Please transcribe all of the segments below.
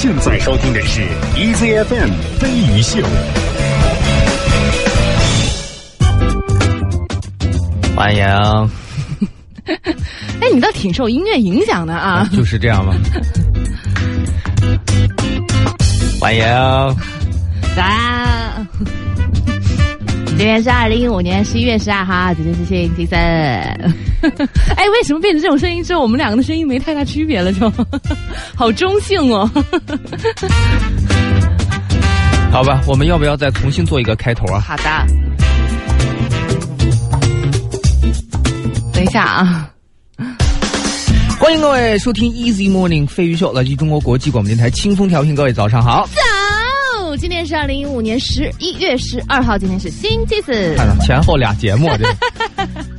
现在收听的是 EZFM 飞鱼秀。欢迎，哎，你倒挺受音乐影响的啊！就是这样吗？欢迎，啊！今天是二零一五年十一月十二号，今天是星期三。哎，为什么变成这种声音之后，我们两个的声音没太大区别了？就 好中性哦。好吧，我们要不要再重新做一个开头啊？好的。等一下啊！欢迎各位收听 Easy Morning 飞鱼秀，来自中国国际广播电台清风调频。各位早上好。早，今天是二零一五年十一月十二号，今天是星期四。看了前后俩节目，这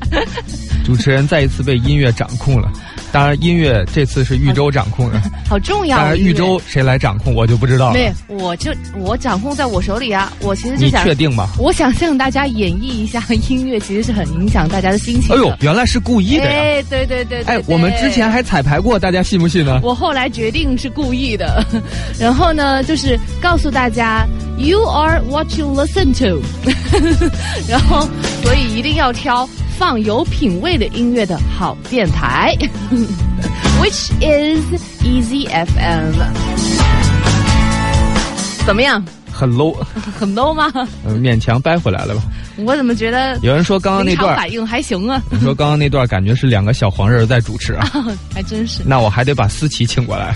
主持人再一次被音乐掌控了。当然，音乐这次是豫州掌控的，好重要。当然，豫州谁来掌控，我就不知道了。对，我就我掌控在我手里啊！我其实就你想，确定吗？我想向大家演绎一下音乐，其实是很影响大家的心情的。哎呦，原来是故意的呀！哎，对对对对哎，我们之前还彩排过，大家信不信呢？我后来决定是故意的，然后呢，就是告诉大家，You are what you listen to，然后所以一定要挑放有品味的音乐的好电台，which is Easy FM。怎么样？很 low，很 low 吗？呃勉强掰回来了吧？我怎么觉得有人说刚刚那段，反应还行啊？你说刚刚那段感觉是两个小黄人在主持啊？还真是，那我还得把思琪请过来。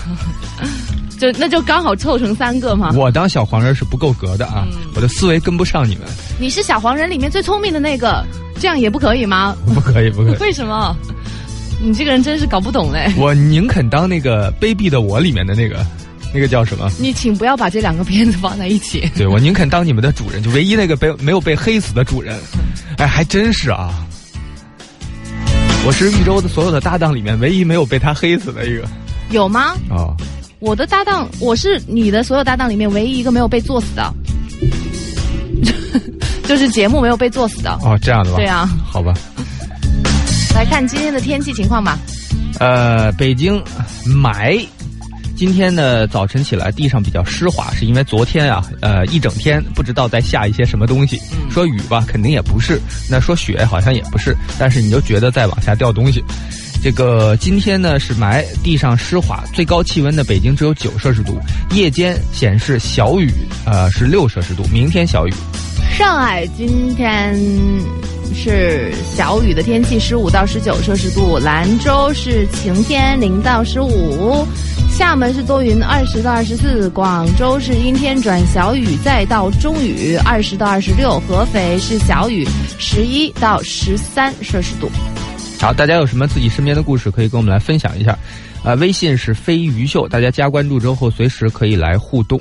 就那就刚好凑成三个嘛。我当小黄人是不够格的啊，我的思维跟不上你们，你是小黄人里面最聪明的那个，这样也不可以吗？不可以，不可以。为什么？你这个人真是搞不懂嘞！我宁肯当那个卑鄙的我里面的那个，那个叫什么？你请不要把这两个片子放在一起。对我宁肯当你们的主人，就唯一那个被没有被黑死的主人。哎，还真是啊！我是豫州的所有的搭档里面唯一没有被他黑死的一个。有吗？哦，我的搭档，我是你的所有搭档里面唯一一个没有被作死的，就是节目没有被作死的。哦，这样的吧？对啊，好吧。来看今天的天气情况吧。呃，北京霾，今天呢早晨起来地上比较湿滑，是因为昨天啊，呃一整天不知道在下一些什么东西。说雨吧，肯定也不是；那说雪好像也不是，但是你就觉得在往下掉东西。这个今天呢是霾，地上湿滑，最高气温呢北京只有九摄氏度，夜间显示小雨，呃是六摄氏度，明天小雨。上海今天是小雨的天气，十五到十九摄氏度；兰州是晴天，零到十五；厦门是多云，二十到二十四；广州是阴天转小雨，再到中雨，二十到二十六；合肥是小雨，十一到十三摄氏度。好，大家有什么自己身边的故事可以跟我们来分享一下？呃，微信是飞鱼秀，大家加关注之后，随时可以来互动。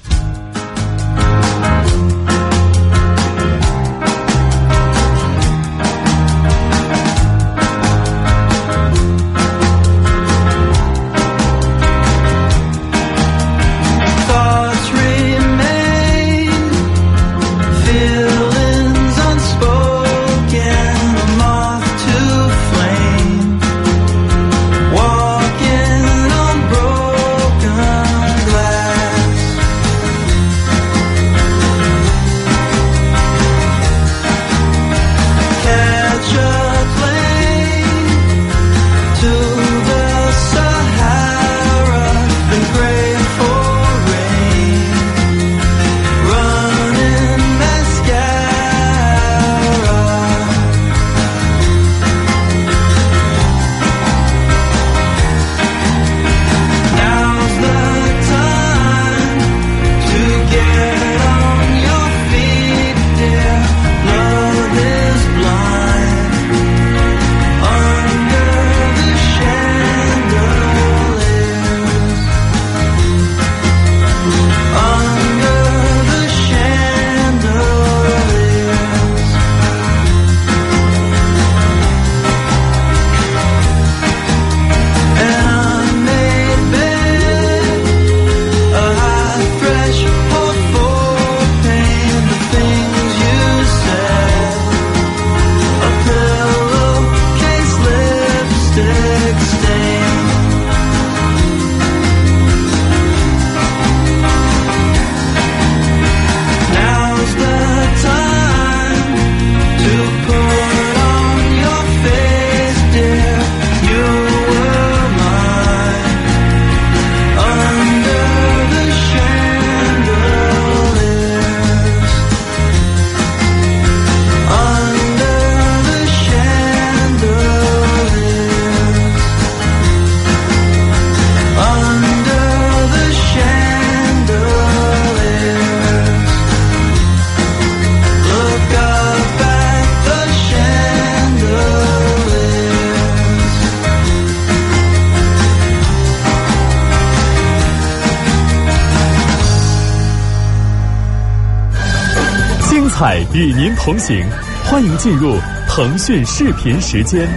与您同行，欢迎进入腾讯视频时间。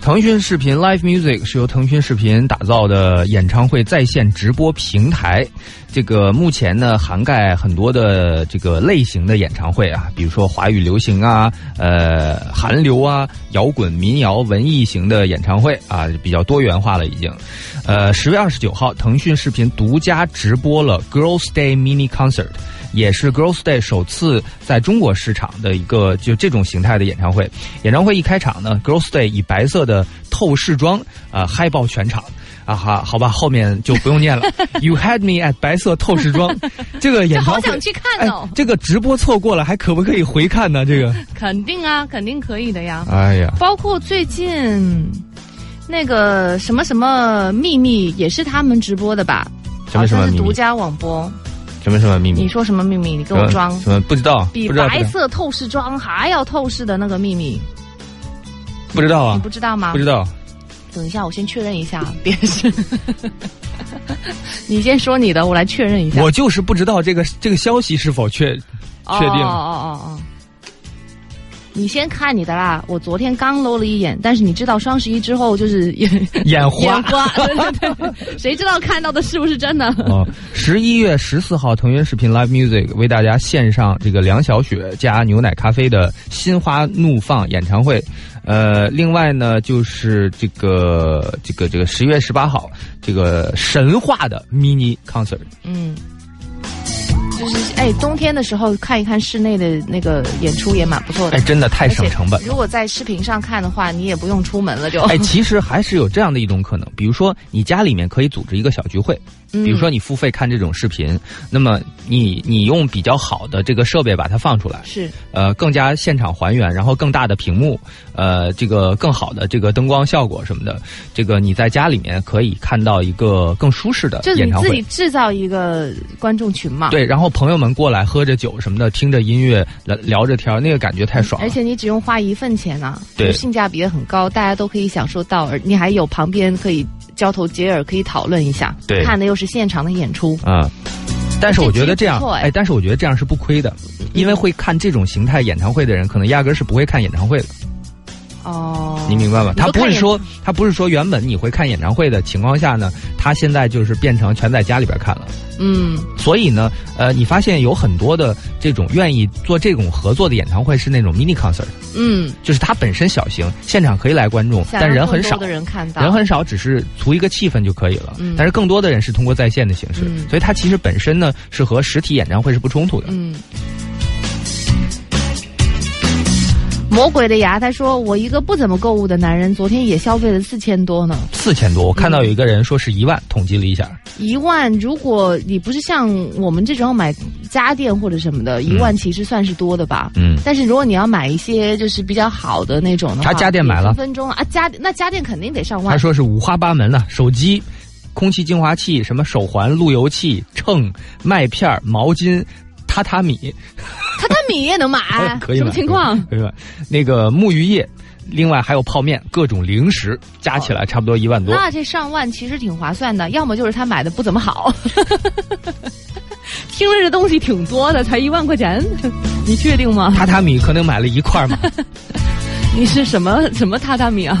腾讯视频 Live Music 是由腾讯视频打造的演唱会在线直播平台。这个目前呢，涵盖很多的这个类型的演唱会啊，比如说华语流行啊，呃，韩流啊，摇滚、民谣、文艺型的演唱会啊，比较多元化了已经。呃，十月二十九号，腾讯视频独家直播了 Girls Day Mini Concert。也是 Girls Day 首次在中国市场的一个就这种形态的演唱会。演唱会一开场呢，Girls Day 以白色的透视装啊嗨爆全场啊哈好吧，后面就不用念了。You had me at 白色透视装，这个演唱会好想去看哦。这个直播错过了，还可不可以回看呢？这个肯定啊，肯定可以的呀。哎呀，包括最近那个什么什么秘密也是他们直播的吧？什么什么？独家网播。什么什么秘密？你说什么秘密？你给我装什么？不知道，比白色透视装还要透视的那个秘密，不知道啊？你不知道吗？不知道。等一下，我先确认一下，别是。你先说你的，我来确认一下。我就是不知道这个这个消息是否确确定。哦哦哦哦。你先看你的啦，我昨天刚搂了一眼，但是你知道双十一之后就是眼眼花，眼花，谁知道看到的是不是真的？哦，十一月十四号，腾讯视频 Live Music 为大家献上这个梁小雪加牛奶咖啡的心花怒放演唱会。呃，另外呢，就是这个这个这个十月十八号，这个神话的 mini concert。嗯。就是哎，冬天的时候看一看室内的那个演出也蛮不错的。哎，真的太省成本。如果在视频上看的话，你也不用出门了就。哎，其实还是有这样的一种可能，比如说你家里面可以组织一个小聚会，比如说你付费看这种视频，那么你你用比较好的这个设备把它放出来，是呃更加现场还原，然后更大的屏幕，呃这个更好的这个灯光效果什么的，这个你在家里面可以看到一个更舒适的演唱会。自己制造一个观众群嘛。对，然后。朋友们过来喝着酒什么的，听着音乐聊聊着天，那个感觉太爽了。而且你只用花一份钱啊，对，性价比也很高，大家都可以享受到。而你还有旁边可以交头接耳，可以讨论一下。对，看的又是现场的演出啊。但是我觉得这样，哎，但是我觉得这样是不亏的，因为会看这种形态演唱会的人，可能压根是不会看演唱会的。哦，你明白吗？他不是说他不是说原本你会看演唱会的情况下呢，他现在就是变成全在家里边看了。嗯，所以呢，呃，你发现有很多的这种愿意做这种合作的演唱会是那种 mini concert。嗯，就是它本身小型，现场可以来观众，但人很少，人看到人很少，只是图一个气氛就可以了。嗯，但是更多的人是通过在线的形式，所以它其实本身呢是和实体演唱会是不冲突的。嗯。魔鬼的牙，他说：“我一个不怎么购物的男人，昨天也消费了四千多呢。四千多，我看到有一个人说是一万，统计了一下。一万，如果你不是像我们这种买家电或者什么的，一万其实算是多的吧。嗯。但是如果你要买一些就是比较好的那种的话，他家电买了分分钟啊，家那家电肯定得上万。他说是五花八门了，手机、空气净化器、什么手环、路由器、秤、麦片、毛巾。”榻榻米，榻榻米也能买？可以什么情况？可以买。那个沐浴液，另外还有泡面，各种零食，加起来差不多一万多。那这上万其实挺划算的，要么就是他买的不怎么好。听着这东西挺多的，才一万块钱，你确定吗？榻榻米可能买了一块吗？你是什么什么榻榻米啊？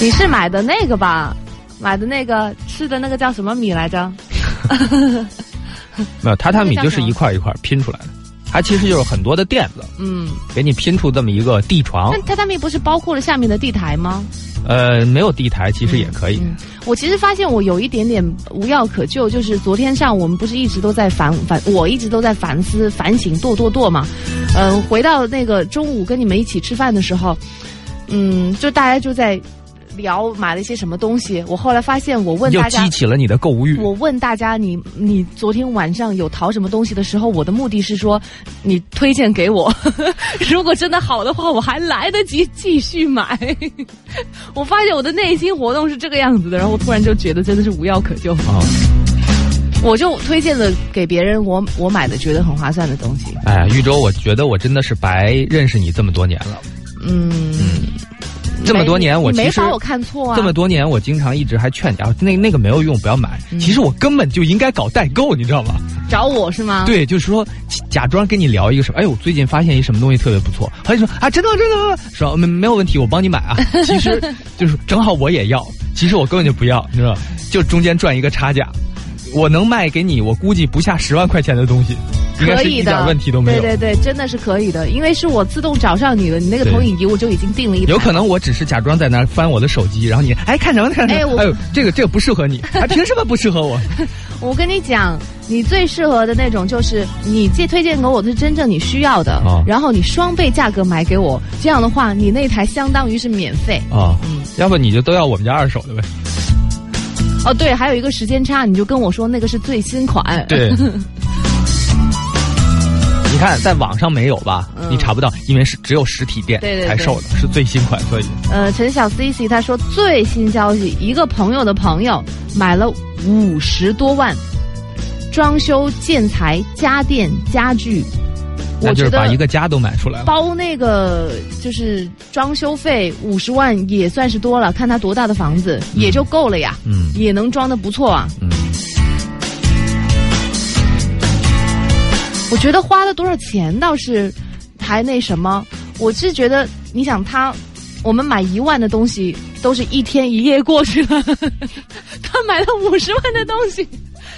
你是买的那个吧？买的那个吃的那个叫什么米来着？没有榻榻米就是一块一块拼出来的，它其实就是很多的垫子，嗯，给你拼出这么一个地床。那榻榻米不是包括了下面的地台吗？呃，没有地台其实也可以。我其实发现我有一点点无药可救，就是昨天上我们不是一直都在反反，我一直都在反思反省剁剁剁嘛。嗯，回到那个中午跟你们一起吃饭的时候，嗯，就大家就在。聊买了一些什么东西，我后来发现，我问大家，又激起了你的购物欲。我问大家，你你昨天晚上有淘什么东西的时候，我的目的是说，你推荐给我，如果真的好的话，我还来得及继续买。我发现我的内心活动是这个样子的，然后我突然就觉得真的是无药可救啊！我就推荐了给别人，我我买的觉得很划算的东西。哎，玉州，我觉得我真的是白认识你这么多年了。嗯。这么多年我其实你没把我看错啊。这么多年我经常一直还劝你啊，那那个没有用，不要买。嗯其实我根本就应该搞代购，你知道吗？找我是吗？，对，就是说假装跟你聊一个什么，哎，我最近发现一什么东西特别不错，他就说啊，真的真的，说没没有问题，我帮你买啊。其实 就是正好我也要，其实我根本就不要，你知道，就中间赚一个差价。我能卖给你，我估计不下十万块钱的东西，应该可以的，是一点问题都没有。对对对，真的是可以的，因为是我自动找上你的，你那个投影仪我就已经定了一排。有可能我只是假装在那翻我的手机，然后你哎看什么看什么？哎 我呦，这个这个不适合你，啊，凭什么不适合我？我跟你讲，你最适合的那种就是你借推荐给我的是真正你需要的，哦然后你双倍价格买给我，这样的话你那台相当于是免费。啊、嗯要不你就都要我们家二手的呗？哦，对，还有一个时间差，你就跟我说那个是最新款。对。你看，在网上没有吧？嗯你查不到，因为是只有实体店才售的，是最新款，所以呃，陈小 C C 他说最新消息，一个朋友的朋友买了五十多万，装修、建材、家电、家具，我觉得把一个家都买出来了。包那个就是装修费五十万也算是多了，看他多大的房子、也就够了呀，嗯也能装的不错啊。嗯，我觉得花了多少钱倒是还那什么，我是觉得你想他，我们买一万的东西都是一天一夜过去了，他买了五十万的东西，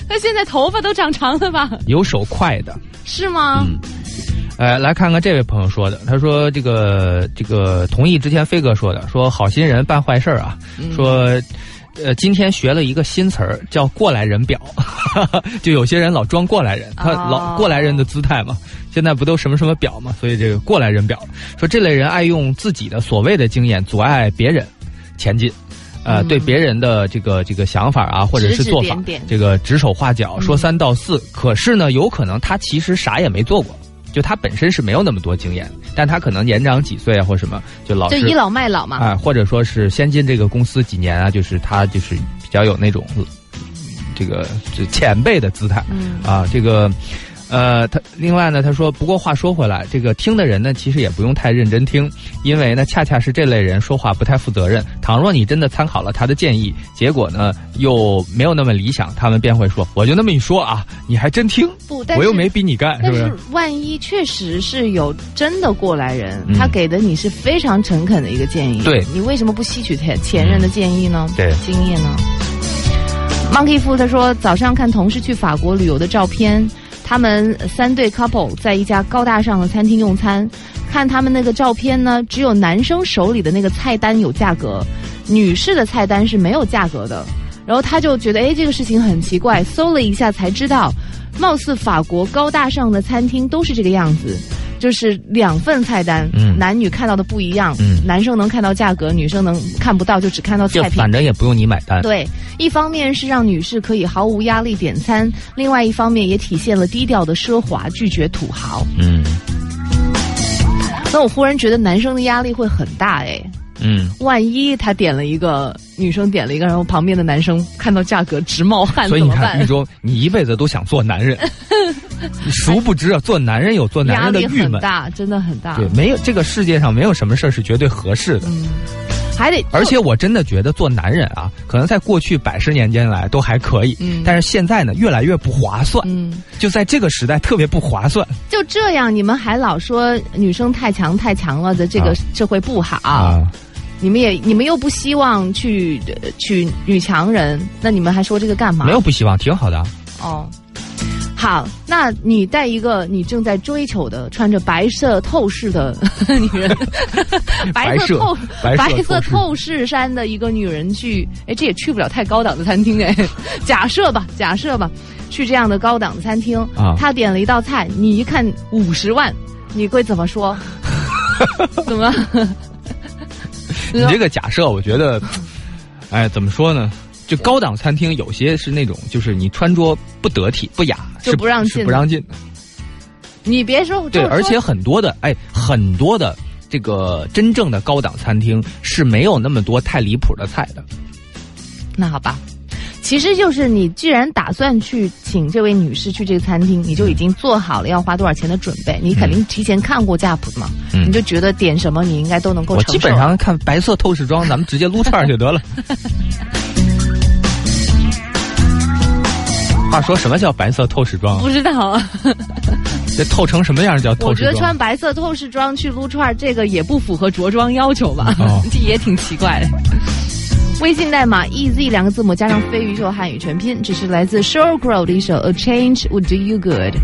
他现在头发都长长了吧？有手快的。是吗？嗯呃，来看看这位朋友说的，他说这个这个同意之前飞哥说的，说好心人办坏事儿啊，嗯说。呃，今天学了一个新词儿，叫“过来人表”，就有些人老装过来人，他哦老过来人的姿态嘛。现在不都什么什么表嘛，所以这个过来人表，说这类人爱用自己的所谓的经验阻碍别人前进，呃，嗯对别人的这个这个想法啊，或者是指指做法点点，这个指手画脚，嗯说三道四。可是呢，有可能他其实啥也没做过，就他本身是没有那么多经验，但他可能年长几岁啊，或什么，就老就倚老卖老嘛。啊、或者说是先进这个公司几年啊，就是他就是比较有那种呃这个这前辈的姿态嗯啊，这个。呃，他另外呢，他说，不过话说回来，这个听的人呢，其实也不用太认真听，因为呢，恰恰是这类人说话不太负责任。倘若你真的参考了他的建议，结果呢又没有那么理想，他们便会说，我就那么一说啊，你还真听，不，但是我又没逼你干，是不是？万一确实是有真的过来人，嗯他给的你是非常诚恳的一个建议，对你为什么不吸取前前任的建议呢？对经验呢？Monkey 夫他说早上看同事去法国旅游的照片，他们三对 couple 在一家高大上的餐厅用餐，看他们那个照片呢，只有男生手里的那个菜单有价格，女士的菜单是没有价格的。然后他就觉得，哎，这个事情很奇怪，搜了一下才知道，貌似法国高大上的餐厅都是这个样子，就是两份菜单，嗯男女看到的不一样，嗯男生能看到价格，女生能看不到，就只看到菜品。反正也不用你买单。对，一方面是让女士可以毫无压力点餐，另外一方面也体现了低调的奢华，拒绝土豪。嗯那我忽然觉得男生的压力会很大哎，嗯，万一他点了一个女生点了一个，然后旁边的男生看到价格直冒汗，所以你看，怎么办玉？中，你一辈子都想做男人，你 殊不知啊，做男人有做男人的郁闷。大，真的很大。对，没有这个世界上没有什么事儿是绝对合适的。嗯，还得而且我真的觉得做男人啊，可能在过去百十年间来都还可以，嗯但是现在呢，越来越不划算。嗯，就在这个时代特别不划算就这样，你们还老说女生太强太强了的这个啊社会不好，啊！你们也你们又不希望去呃娶女强人，那你们还说这个干嘛？没有不希望，挺好的啊。哦。好，那你带一个你正在追求的穿着白色透视的 女人，白色透白色透视透视衫的一个女人去，哎，这也去不了太高档的餐厅哎。假设吧，假设吧，去这样的高档的餐厅，啊他点了一道菜，你一看五十万，你会怎么说？怎么？你这个假设，我觉得，哎，怎么说呢？就高档餐厅有些是那种，就是你穿着不得体、不雅，就不让进不让进。你别说，对，而且很多的，哎，很多的这个真正的高档餐厅是没有那么多太离谱的菜的。那好吧。其实就是你既然打算去请这位女士去这个餐厅，你就已经做好了要花多少钱的准备，你肯定提前看过价谱的嘛，嗯你就觉得点什么你应该都能够承受。我基本上看白色透视装，咱们直接撸串儿就得了。话说什么叫白色透视装？不知道啊，这透成什么样叫透我觉得？穿白色透视装去撸串儿，这个也不符合着装要求吧？哦 这也挺奇怪的。微信代码 EZ 两个字母加上非鱼秀汉语全拼，只是来自 Shorecrow 的一首《A Change Would Do You Good》。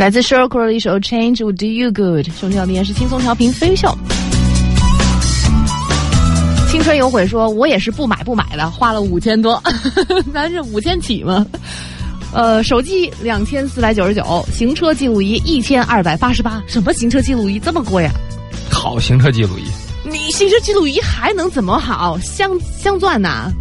来自 Crow 的一首《Change Would Do You Good》，收听到的依然是轻松调频飞秀。青春有悔说：“我也是不买不买的，花了五千多，咱是五千起吗？呃，手机两千四百九十九，行车记录仪一千二百八十八。什么行车记录仪这么贵啊？好行车记录仪，你行车记录仪还能怎么好？镶镶钻呐、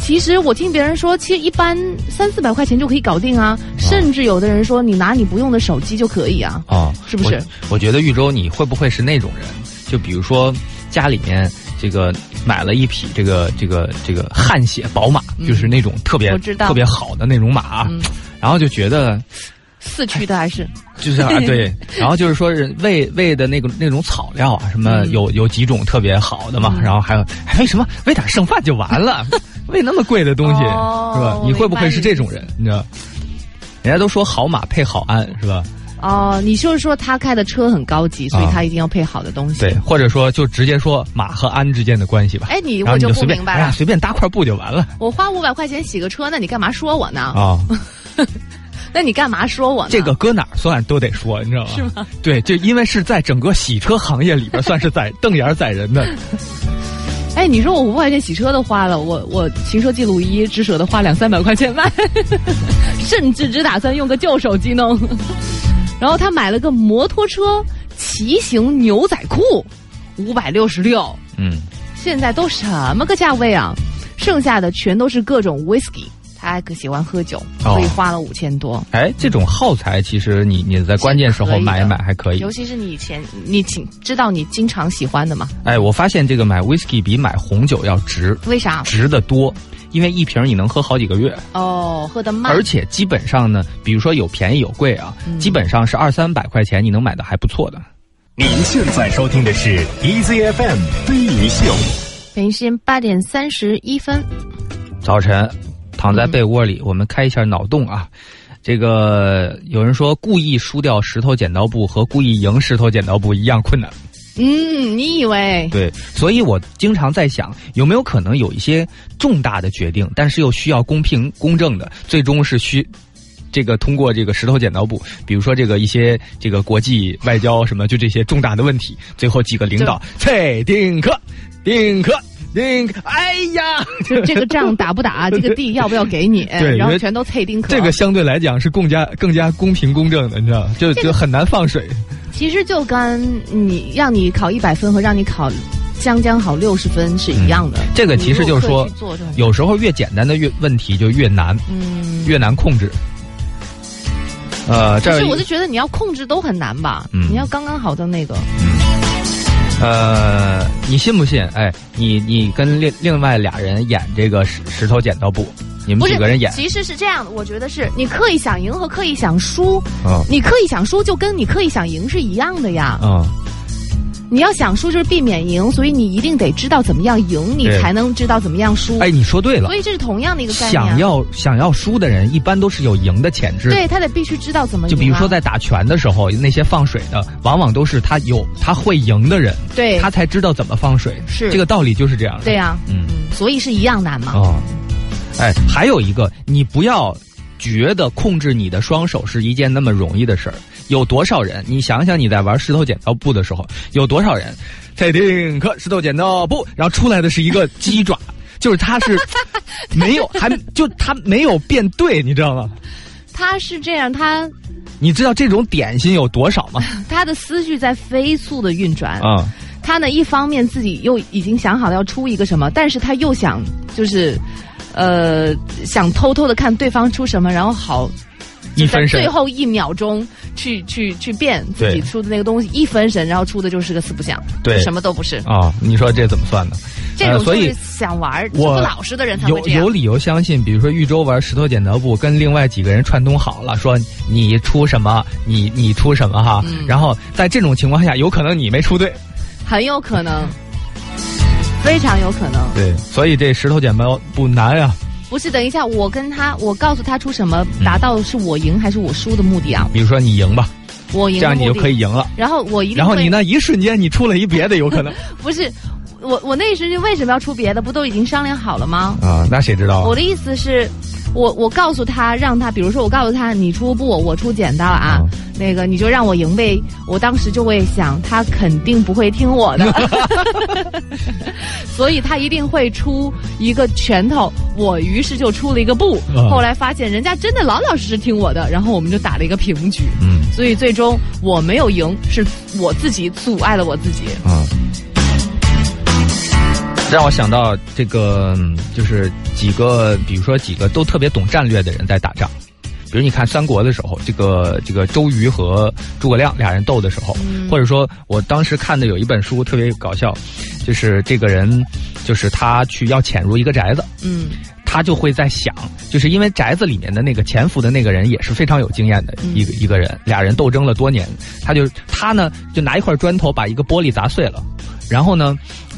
其实我听别人说，其实一般三四百块钱就可以搞定啊，甚至有的人说你拿你不用的手机就可以啊。哦，是不是？我？我觉得玉州你会不会是那种人？就比如说家里面这个买了一匹这个这个这个汗血宝马，就是那种特别特别好的那种马，嗯。然后就觉得四驱的还是？就是啊，对，然后就是说是喂喂的那个那种草料啊，什么嗯。有有几种特别好的嘛，嗯。然后还有还为什么喂点剩饭就完了，喂那么贵的东西、哦是吧？你会不会是这种人？你知道？人家都说好马配好鞍是吧？哦，你就是说他开的车很高级，所以啊他一定要配好的东西。对，或者说就直接说马和鞍之间的关系吧。哎，你我就不明白了。哎呀随便搭块布就完了我花五百块钱洗个车，那你干嘛说我呢？啊。那你干嘛说我呢？这个搁哪儿算都得说，你知道吗？是吗？对，就因为是在整个洗车行业里边算是在瞪眼儿宰人的。哎，你说我五百块钱洗车都花了，我我行车记录仪只舍得花两三百块钱买，甚至只打算用个旧手机弄。然后他买了个摩托车骑行牛仔裤，五百六十六，嗯，现在都什么个价位啊？剩下的全都是各种 whisky，他还可喜欢喝酒，哦所以花了五千多。哎，这种耗材其实你你在关键时候买一买还可以尤。其是你以前你请知道你经常喜欢的嘛？哎，我发现这个买 whisky 比买红酒要值，为啥？值得多，因为一瓶你能喝好几个月，哦，喝的慢，而且基本上呢，比如说有便宜有贵啊，嗯基本上是二三百块钱你能买的还不错的。您现在收听的是 EZFM 飞鱼秀。北京时间八点三十一分。早晨，躺在被窝里，我们开一下脑洞啊。这个有人说，故意输掉石头剪刀布和故意赢石头剪刀布一样困难。嗯，你以为？对，所以我经常在想，有没有可能有一些重大的决定，但是又需要公平公正的，最终是需这个通过这个石头剪刀布，比如说这个一些这个国际外交什么，就这些重大的问题，最后几个领导蔡丁克、丁克、哎呀，就这个仗打不打，这个地要不要给你？对然后全都脆丁壳。这个相对来讲是更加更加公平公正的，你知道吗？就就很难放水。其实就跟你让你考一百分和让你考将将好六十分是一样的。嗯这个其实就是说有时候越简单的越问题就越难，嗯，越难控制。呃，这儿可是我就觉得你要控制都很难吧？嗯你要刚刚好的那个，呃，你信不信？哎，你你跟另另外俩人演这个石石头剪刀布，你们几个人演？其实是这样的，我觉得是你刻意想赢和刻意想输，嗯你刻意想输就跟你刻意想赢是一样的呀。嗯，你要想输就是避免赢，所以你一定得知道怎么样赢，你才能知道怎么样输。哎，你说对了所。以这是同样的一个概念啊。想要想要输的人，一般都是有赢的潜质。对他得必须知道怎么赢、啊。就比如说在打拳的时候，那些放水的，往往都是他有他会赢的人，对他才知道怎么放水。是这个道理就是这样的。对呀、嗯嗯，所以是一样难嘛。哦，哎，还有一个，你不要觉得控制你的双手是一件那么容易的事儿。有多少人？你想想你在玩石头剪刀布的时候，有多少人？蔡丁克石头剪刀布，然后出来的是一个鸡爪，就是他是 没有还就他没有变对，你知道吗？他是这样，他你知道这种点心有多少吗？他的思绪在飞速的运转。啊、他呢，一方面自己又已经想好了要出一个什么，但是他又想就是，呃，想偷偷的看对方出什么，然后好。一分神最后一秒钟去去去变自己出的那个东西，一分神，然后出的就是个四不像，对什么都不是。啊、你说这怎么算呢？这种所以想玩不老实的人才会这样有。理由相信，比如说豫州玩石头剪刀布，跟另外几个人串通好了，说你出什么，你你出什么哈，嗯然后在这种情况下，有可能你没出对，很有可能，非常有可能。对，所以这石头剪刀布难呀。不是，等一下，我跟他，我告诉他出什么，嗯达到是我赢还是我输的目的啊？比如说你赢吧，我赢，这样你就可以。赢了。然后我一定，然后你那一瞬间你出了一别的，有可能 不是，我我那时就为什么要出别的？不都已经商量好了吗？啊，那谁知道啊？我的意思是，我我告诉他，让他，比如说我告诉他，你出布，我出剪刀啊，嗯那个你就让我赢呗。我当时就会想，他肯定不会听我的，所以他一定会出一个拳头。我于是就出了一个布，嗯后来发现人家真的老老实实听我的，然后我们就打了一个平局。嗯所以最终我没有赢，是我自己阻碍了我自己。啊。让我想到这个，嗯就是几个，比如说几个都特别懂战略的人在打仗。比如你看三国的时候，这个这个周瑜和诸葛亮俩人斗的时候，嗯或者说我当时看的有一本书特别搞笑，就是这个人，就是他去要潜入一个宅子，嗯他他就会在想，就是因为宅子里面的那个潜伏的那个人也是非常有经验的一个、一个人，俩人斗争了多年，他就他呢就拿一块砖头把一个玻璃砸碎了，然后呢。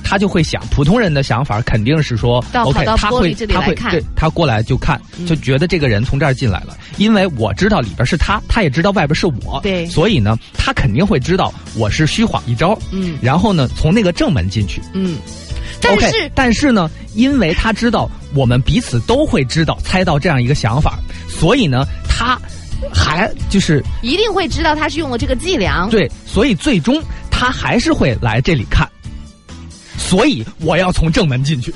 他就会想，普通人的想法肯定是说到他会他会看对他过来就看，嗯就觉得这个人从这儿进来了，因为我知道里边是他，他也知道外边是我，对所以呢，他肯定会知道我是虚晃一招，嗯然后呢，从那个正门进去。嗯，但是但是呢，因为他知道我们彼此都会知道猜到这样一个想法，所以呢，他还就是一定会知道他是用了这个伎俩。对，所以最终他还是会来这里看。所以我要从正门进去，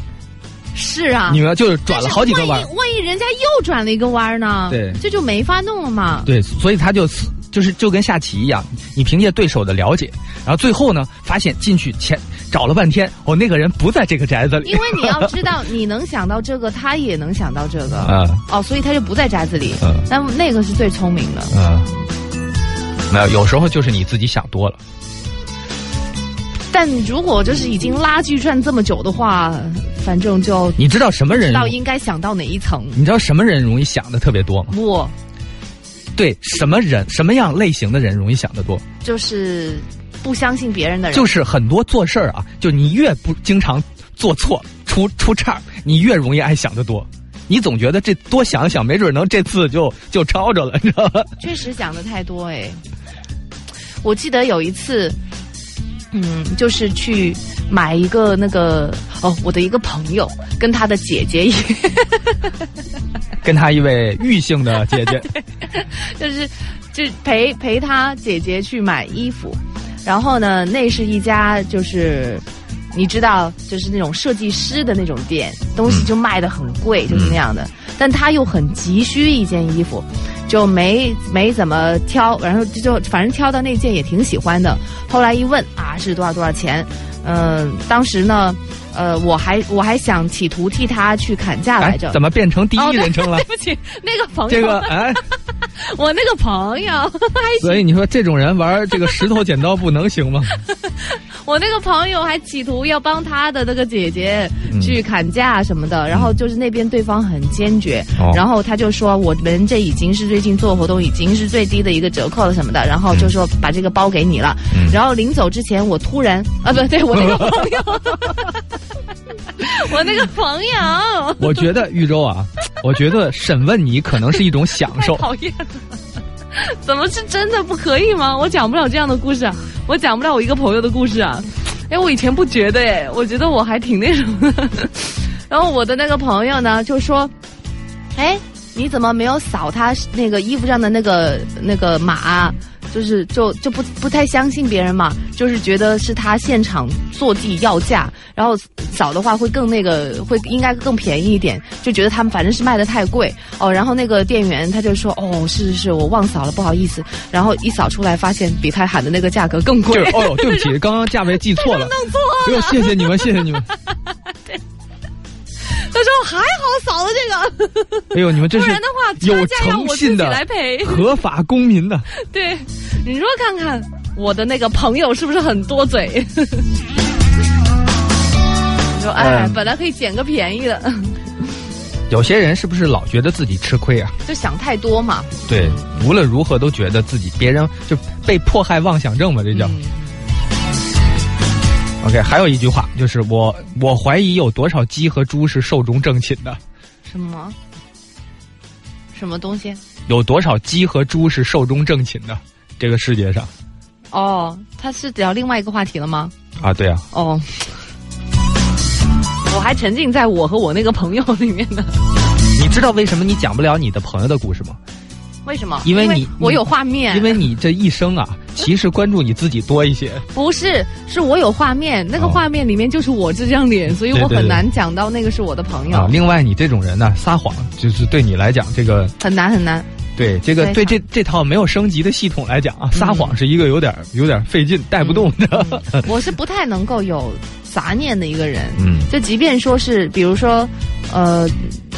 是啊，你们就是转了好几个弯万一万一人家又转了一个弯呢？对这就没法弄了嘛。对，所以他就就是就跟下棋一样，你凭借对手的了解，然后最后呢，发现进去前找了半天，哦，那个人不在这个宅子里，因为你要知道，你能想到这个，他也能想到这个。啊哦，所以他就不在宅子里。嗯但那个是最聪明的。嗯，没有，有时候就是你自己想多了。但如果就是已经拉锯战这么久的话，反正就你知道什么人知道应该想到哪一层。你知道什么人容易想的特别多吗？我对，什么人什么样类型的人容易想得多？就是不相信别人的人，就是很多做事儿啊，就你越不经常做错出出岔儿，你越容易爱想的多。你总觉得这多想想，没准能这次就就抄着了，你知道吧？确实想的太多哎。我记得有一次，嗯，就是去买一个那个哦，我的一个朋友跟他的姐姐一，跟他一位玉姓的姐姐，就是就陪陪他姐姐去买衣服，然后呢，那是一家就是。你知道，就是那种设计师的那种店，东西就卖的很贵，就是那样的。但他又很急需一件衣服，就没没怎么挑，然后就就反正挑到那件也挺喜欢的。后来一问啊，是多少多少钱？嗯、当时呢，呃，我还我还想企图替他去砍价来哎着。，怎么变成第哦一人称了对？不起，那个朋友，这个哎，我那个朋友 所以你说这种人玩这个石头剪刀布能行吗？我那个朋友还企图要帮他的那个姐姐去砍价什么的，然后就是那边对方很坚决，哦。然后他就说我们这已经是最近做活动已经是最低的一个折扣了什么的，然后就说把这个包给你了，嗯。然后临走之前我突然啊不对我那个 朋友，我那个朋友。我觉得玉州啊，我觉得审问你可能是一种享受。讨厌了。怎么是真的不可以吗？我讲不了这样的故事啊，我讲不了我一个朋友的故事啊。哎，我以前不觉得哎，我觉得我还挺那什么的。然后我的那个朋友呢就说：“哎，你怎么没有扫他那个衣服上的那个那个码？就是就就不不太相信别人嘛，就是觉得是他现场坐地要价，然后扫的话会更那个会应该更便宜一点，就觉得他们反正是卖的太贵哦。然后那个店员他就说：哦，是是是，我忘扫了，不好意思。然后一扫出来，发现比他喊的那个价格更贵就是。哦，对不起，刚刚价位记错了。弄错哎呦，谢谢你们，谢谢你们。他说还好扫了这个，哎呦，你们这是 不然的话有诚我自己信的来赔。合法公民的。对，你说看看我的那个朋友是不是很多嘴？你 说哎，嗯本来可以捡个便宜的，有些人是不是老觉得自己吃亏啊？就想太多嘛。对，无论如何都觉得自己别人就被迫害妄想症嘛，这叫。嗯 OK，还有一句话就是我我怀疑有多少鸡和猪是寿终正寝的，什么？什么东西？有多少鸡和猪是寿终正寝的？这个世界上哦，他是聊另外一个话题了吗？啊，对啊，哦，我还沉浸在我和我那个朋友里面呢。你知道为什么你讲不了你的朋友的故事吗？为什么？因为你我有画面，因为你这一生啊，其实关注你自己多一些。不是，是我有画面，那个哦画面里面就是我这张脸，所以我很难讲到那个是我的朋友，啊，另外你这种人呢，撒谎就是对你来讲，这个很难很难。对这个对这这套没有升级的系统来讲啊，撒谎是一个有点有点费劲带不动的。我是不太能够有杂念的一个人。嗯就即便说是，比如说，呃，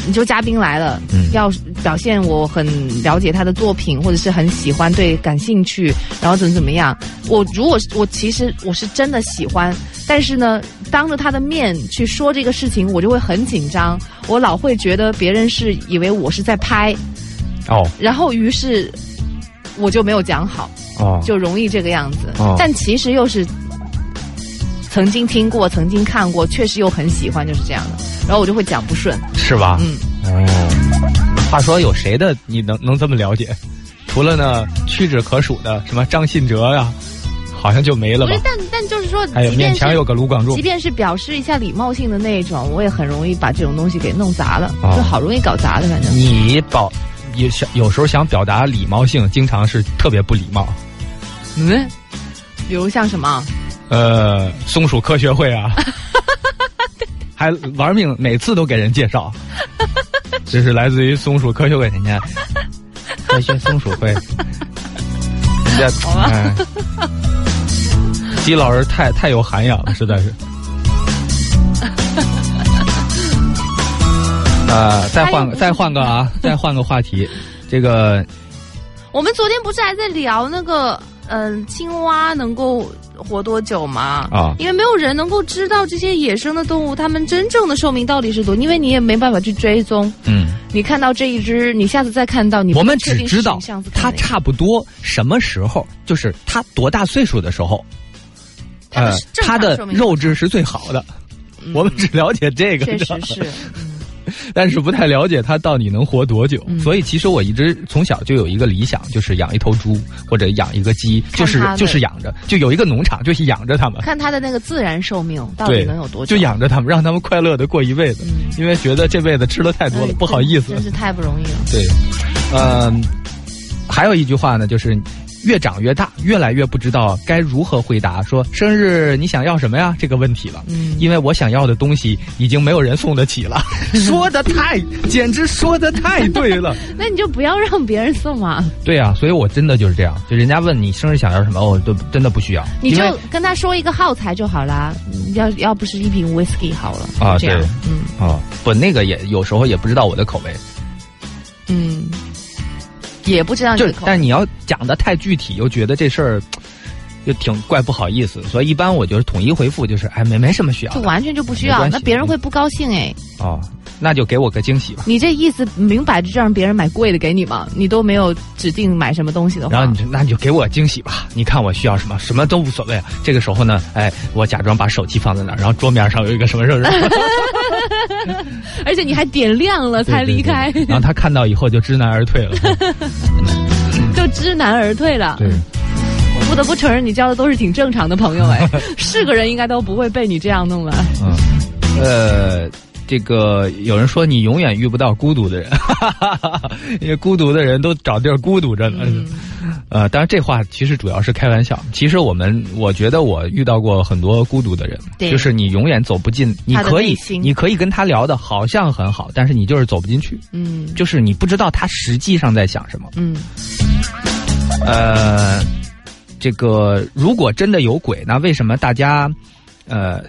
你就嘉宾来了，嗯要表现我很了解他的作品，或者是很喜欢、对感兴趣，然后怎么怎么样。我如果我其实我是真的喜欢，但是呢，当着他的面去说这个事情，我就会很紧张，我老会觉得别人是以为我是在拍，哦然后于是我就没有讲好。哦，就容易这个样子。哦但其实又是曾经听过、曾经看过，确实又很喜欢，就是这样的。然后我就会讲不顺，是吧？嗯，哦，话说有谁的你能能这么了解？除了呢屈指可数的什么张信哲呀、好像就没了吧不是，？但但就是说，还有面前有个卢广仲即，便是表示一下礼貌性的那一种，我也很容易把这种东西给弄砸了，哦就好容易搞砸的，反正。你保有想有时候想表达礼貌性，经常是特别不礼貌。嗯，比如像什么？呃，松鼠科学会啊，还玩命每次都给人介绍，这是来自于松鼠科学会，人家科学松鼠会，人家好吧。嗯，姬老师太太有涵养了，实在是。呃，再换个再换个啊，再换个话题，这个我们昨天不是还在聊那个，嗯、青蛙能够活多久吗？啊因为没有人能够知道这些野生的动物它们真正的寿命到底是多，因为你也没办法去追踪。嗯。你看到这一只，你下次再看到，你我们只知道它差不多什么时候，就是它多大岁数的时候，呃它的肉质是最好的。嗯我们只了解这个，确实吗是，但是不太了解它到底能活多久。嗯所以其实我一直从小就有一个理想，就是养一头猪或者养一个鸡，就是就是养着，就有一个农场，就是养着它们，看它的那个自然寿命到底能有多久？就养着它们，让它们快乐的过一辈子。嗯因为觉得这辈子吃的太多了，哎不好意思真。是太不容易了。对，嗯、还有一句话呢，就是越长越大，越来越不知道该如何回答说生日你想要什么呀这个问题了。嗯因为我想要的东西已经没有人送得起了，说的太，简直说的太对了。那你就不要让别人送嘛，对啊，所以我真的就是这样，就人家问你生日想要什么，我都真的不需要，你就跟他说一个耗材就好啦。嗯要要不是一瓶 whisky 好了啊这样对，嗯啊，不那个也有时候也不知道我的口味，嗯，也不知道你就但你要讲的太具体，又觉得这事儿就挺怪不好意思，所以一般我就是统一回复，就是哎没没什么需要就完全就不需要，那别人会不高兴哎。哦，那就给我个惊喜吧。你这意思明摆着就让别人买贵的给你嘛，你都没有指定买什么东西的话，然后你就那你就给我惊喜吧，你看我需要什么，什么都无所谓。这个时候呢，哎，我假装把手机放在那儿，然后桌面上有一个什么什么什么，而且你还点亮了才离开，对对对然后他看到以后就知难而退了。就知难而退了。对，我不得不承认，你交的都是挺正常的朋友哎，是个人应该都不会被你这样弄了。嗯，呃，这个有人说你永远遇不到孤独的人，因为孤独的人都找地儿孤独着呢。嗯呃，当然这话其实主要是开玩笑。其实我们，我觉得我遇到过很多孤独的人，对就是你永远走不进，你可以你可以跟他聊的好像很好，但是你就是走不进去，嗯就是你不知道他实际上在想什么。嗯呃，这个如果真的有鬼，那为什么大家呃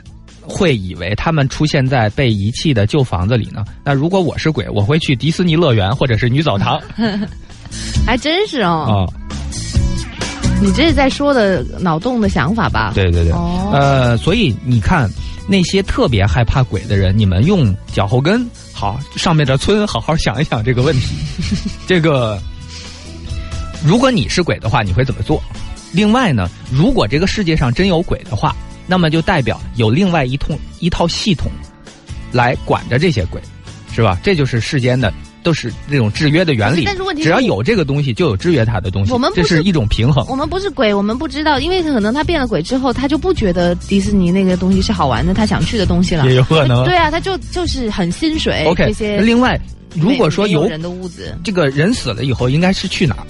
会以为他们出现在被遗弃的旧房子里呢？那如果我是鬼，我会去迪士尼乐园或者是女澡堂 还真是哦。啊、你这是在说的脑洞的想法吧？对对对，哦呃，所以你看那些特别害怕鬼的人，你们用脚后跟好上面的村好好想一想这个问题。这个，如果你是鬼的话，你会怎么做？另外呢，如果这个世界上真有鬼的话，那么就代表有另外一通一套系统来管着这些鬼，是吧？这就是世间的。都是这种制约的原理但是问，题是只要有这个东西，就有制约它的东西。我们这是一种平衡。我们不是鬼，我们不知道，因为可能他变了鬼之后，他就不觉得迪士尼那个东西是好玩的，他想去的东西了也。有可能。对啊，他就就是很薪水 OK，这些另外，如果说有有人的屋子，这个人死了以后应该是去哪儿？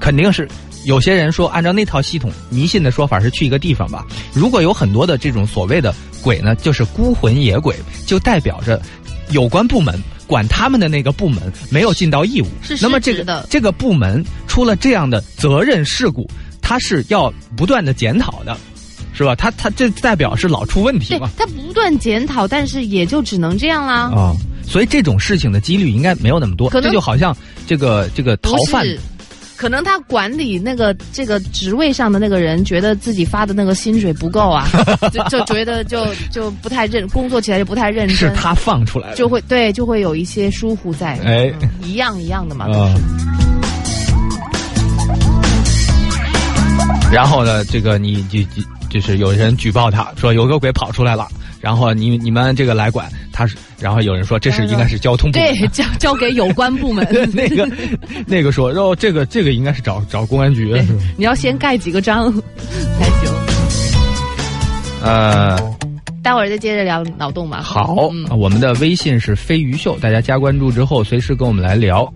肯定是有些人说，按照那套系统迷信的说法是去一个地方吧。如果有很多的这种所谓的鬼呢，就是孤魂野鬼，就代表着有关部门管他们的那个部门没有尽到义务。是那么这个这个部门出了这样的责任事故，他是要不断的检讨的。是吧？他他这代表是老出问题对嘛？他不断检讨，但是也就只能这样啦。啊、所以这种事情的几率应该没有那么多。这就好像这个这个逃犯可能他管理那个这个职位上的那个人，觉得自己发的那个薪水不够啊，就就觉得就就不太认，工作起来就不太认真，是他放出来的，就会对就会有一些疏忽在，哎嗯一样一样的嘛。啊。然后呢，这个你就就就是有人举报他说有个鬼跑出来了，然后你你们这个来管，他是，然后有人说这是应该是交通部门。对，交交给有关部门。那个那个说，然后这个这个应该是找找公安局。你要先盖几个章 才行。呃，待会儿再接着聊脑洞吧。好，嗯，我们的微信是飞鱼秀，大家加关注之后，随时跟我们来聊。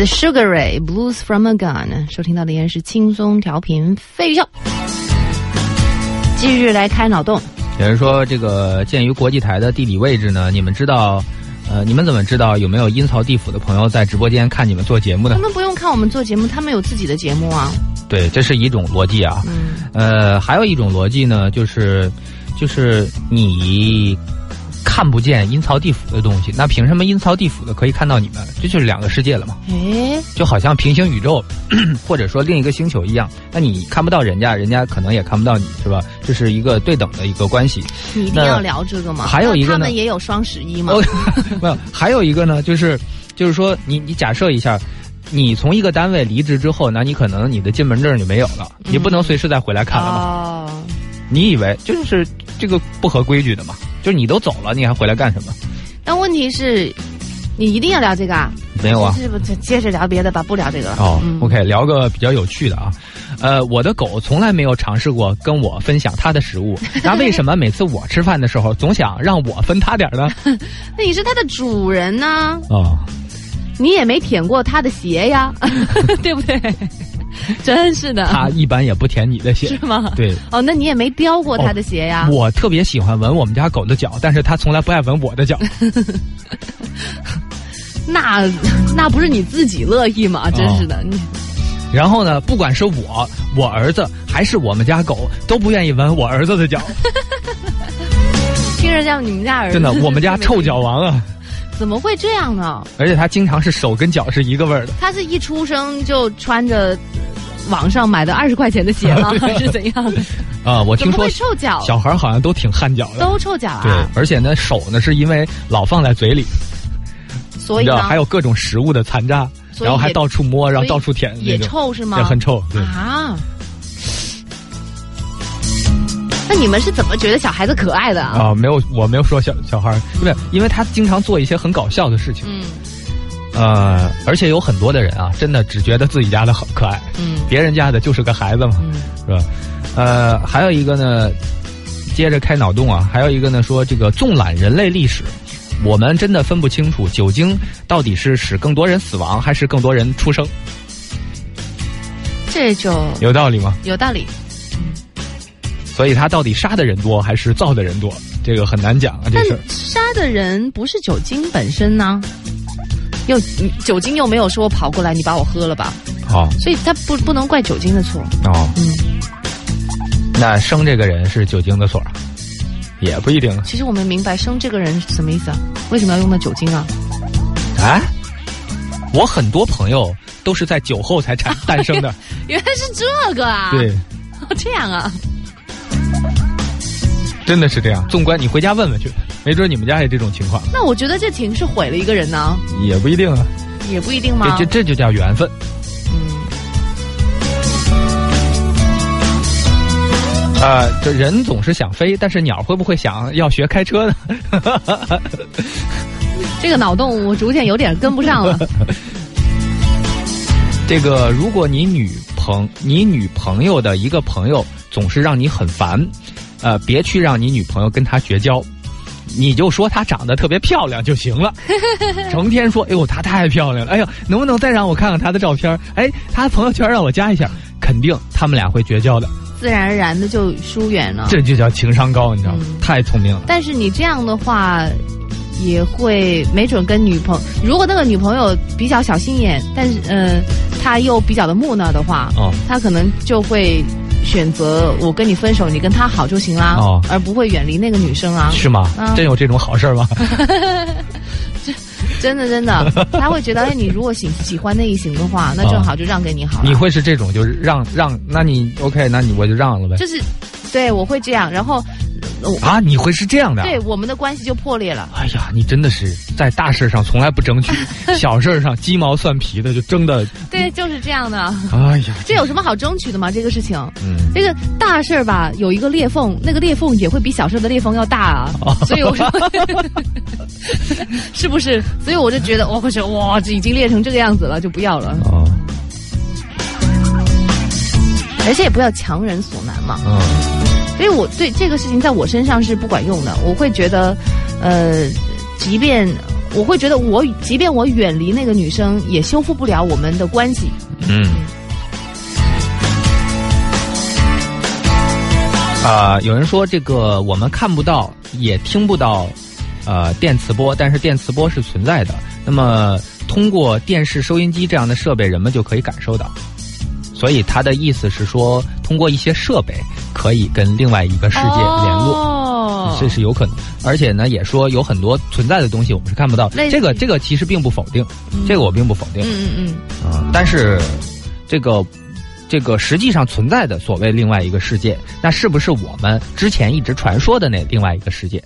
自 Sugar Ray Blues from a Gun，收听到的依然是轻松调频飞鱼秀。继续来开脑洞，有人说，这个鉴于国际台的地理位置呢，你们知道，呃，你们怎么知道有没有阴曹地府的朋友在直播间看你们做节目呢他？们不用看我们做节目，他们有自己的节目啊。对，这是一种逻辑啊。嗯，呃，还有一种逻辑呢，就是就是你看不见阴曹地府的东西，那凭什么阴曹地府的可以看到你们？这就是两个世界了嘛，诶，就好像平行宇宙 或者说另一个星球一样。那你看不到人家，人家可能也看不到你，是吧？这是一个对等的一个关系。你一定要聊这个吗？还有一个呢他们也有双十一吗？哦，没有，还有一个呢，就是就是说，你你假设一下，你从一个单位离职之后，那你可能你的进门证就没有了，你不能随时再回来看了嘛？哦，你以为就是这个不合规矩的嘛？就是你都走了，你还回来干什么？但问题是，你一定要聊这个啊？没有啊。是不是接着聊别的吧？不聊这个了。哦、嗯 o k 聊个比较有趣的啊，呃，我的狗从来没有尝试过跟我分享它的食物，那为什么每次我吃饭的时候总想让我分它点儿呢？那你是它的主人呢、哦，你也没舔过它的鞋呀，对不对？真是的，他一般也不舔你的鞋是。吗？对，哦，那你也没叼过他的鞋呀？我特别喜欢闻我们家狗的脚，但是他从来不爱闻我的脚。那那不是你自己乐意吗？真是的，你然后呢，不管是我、我儿子还是我们家狗，都不愿意闻我儿子的脚。听着像你们家儿子，真的，我们家臭脚王啊！怎么会这样呢？而且他经常是手跟脚是一个味儿的。他是一出生就穿着网上买的二十块钱的鞋吗？还 是怎样？啊、我听说臭脚？小孩好像都挺汗脚的。都臭脚对啊！，而且呢，手呢是因为老放在嘴里，所以还有各种食物的残渣，然后还到处摸，然后到处舔，也，臭是吗？也，很臭。对，啊。那你们是怎么觉得小孩子可爱的啊？啊、没有，我没有说小小孩儿，不是，因为他经常做一些很搞笑的事情，嗯呃，而且有很多的人啊，真的只觉得自己家的很可爱，嗯别人家的就是个孩子嘛，嗯，是吧？呃，还有一个呢，接着开脑洞啊，还有一个呢说这个纵览人类历史，我们真的分不清楚酒精到底是使更多人死亡，还是更多人出生，这就有道理吗？有道理。所以他到底杀的人多还是造的人多，这个很难讲啊，这但事儿。杀的人不是酒精本身呢，又你酒精又没有说跑过来你把我喝了吧，哦所以他不不能怪酒精的错。哦，嗯，那生这个人是酒精的错，也不一定其实我们明白生这个人是什么意思啊？为什么要用到酒精啊？啊。我很多朋友都是在酒后才产 诞生的，原来是这个啊！对，这样啊。真的是这样。纵观你回家问问去，没准你们家也这种情况，那我觉得这挺是毁了一个人呢，也不一定啊。也不一定吗？这这这就叫缘分。嗯，呃，这人总是想飞，但是鸟会不会想要学开车呢？这个脑洞我逐渐有点跟不上了。这个，如果你女朋你女朋友的一个朋友总是让你很烦，呃，别去让你女朋友跟他绝交，你就说她长得特别漂亮就行了。成天说，哎呦，她太漂亮了，哎呦，能不能再让我看看她的照片？哎，她朋友圈让我加一下，肯定他们俩会绝交的。自然而然的就疏远了。这就叫情商高，你知道吗？嗯太聪明了。但是你这样的话，也会没准跟女朋如果那个女朋友比较小心眼，但是呃，她又比较的木讷的话，哦她可能就会选择我跟你分手，你跟他好就行啦，哦而不会远离那个女生啊。是吗？啊真有这种好事儿吗？真的真的，他会觉得，哎，你如果喜喜欢那一型的话，那正好就让给你好了。你会是这种，就是让让，那你 OK，那你我就让了呗。就是，对我会这样，然后，呃啊，你会是这样的啊？对我们的关系就破裂了。哎呀，你真的是在大事上从来不争取，小事上鸡毛蒜皮的就争的。对，就是这样的。哎呀，这有什么好争取的吗？这个事情，嗯，这个大事儿吧，有一个裂缝，那个裂缝也会比小事儿的裂缝要大啊。哦所以我说，是不是？所以我就觉得，我可是哇，这已经裂成这个样子了，就不要了。哦，而且也不要强人所难嘛。嗯，所以我对这个事情在我身上是不管用的。我会觉得，呃，即便我会觉得我，即便我远离那个女生，也修复不了我们的关系。嗯。啊、有人说这个我们看不到，也听不到，呃，电磁波，但是电磁波是存在的。那么通过电视、收音机这样的设备，人们就可以感受到。所以他的意思是说，通过一些设备可以跟另外一个世界联络。哦，这是有可能，而且呢，也说有很多存在的东西我们是看不到这个这个其实并不否定，这个我并不否定。嗯嗯嗯，啊、但是这个这个实际上存在的所谓另外一个世界，那是不是我们之前一直传说的那另外一个世界？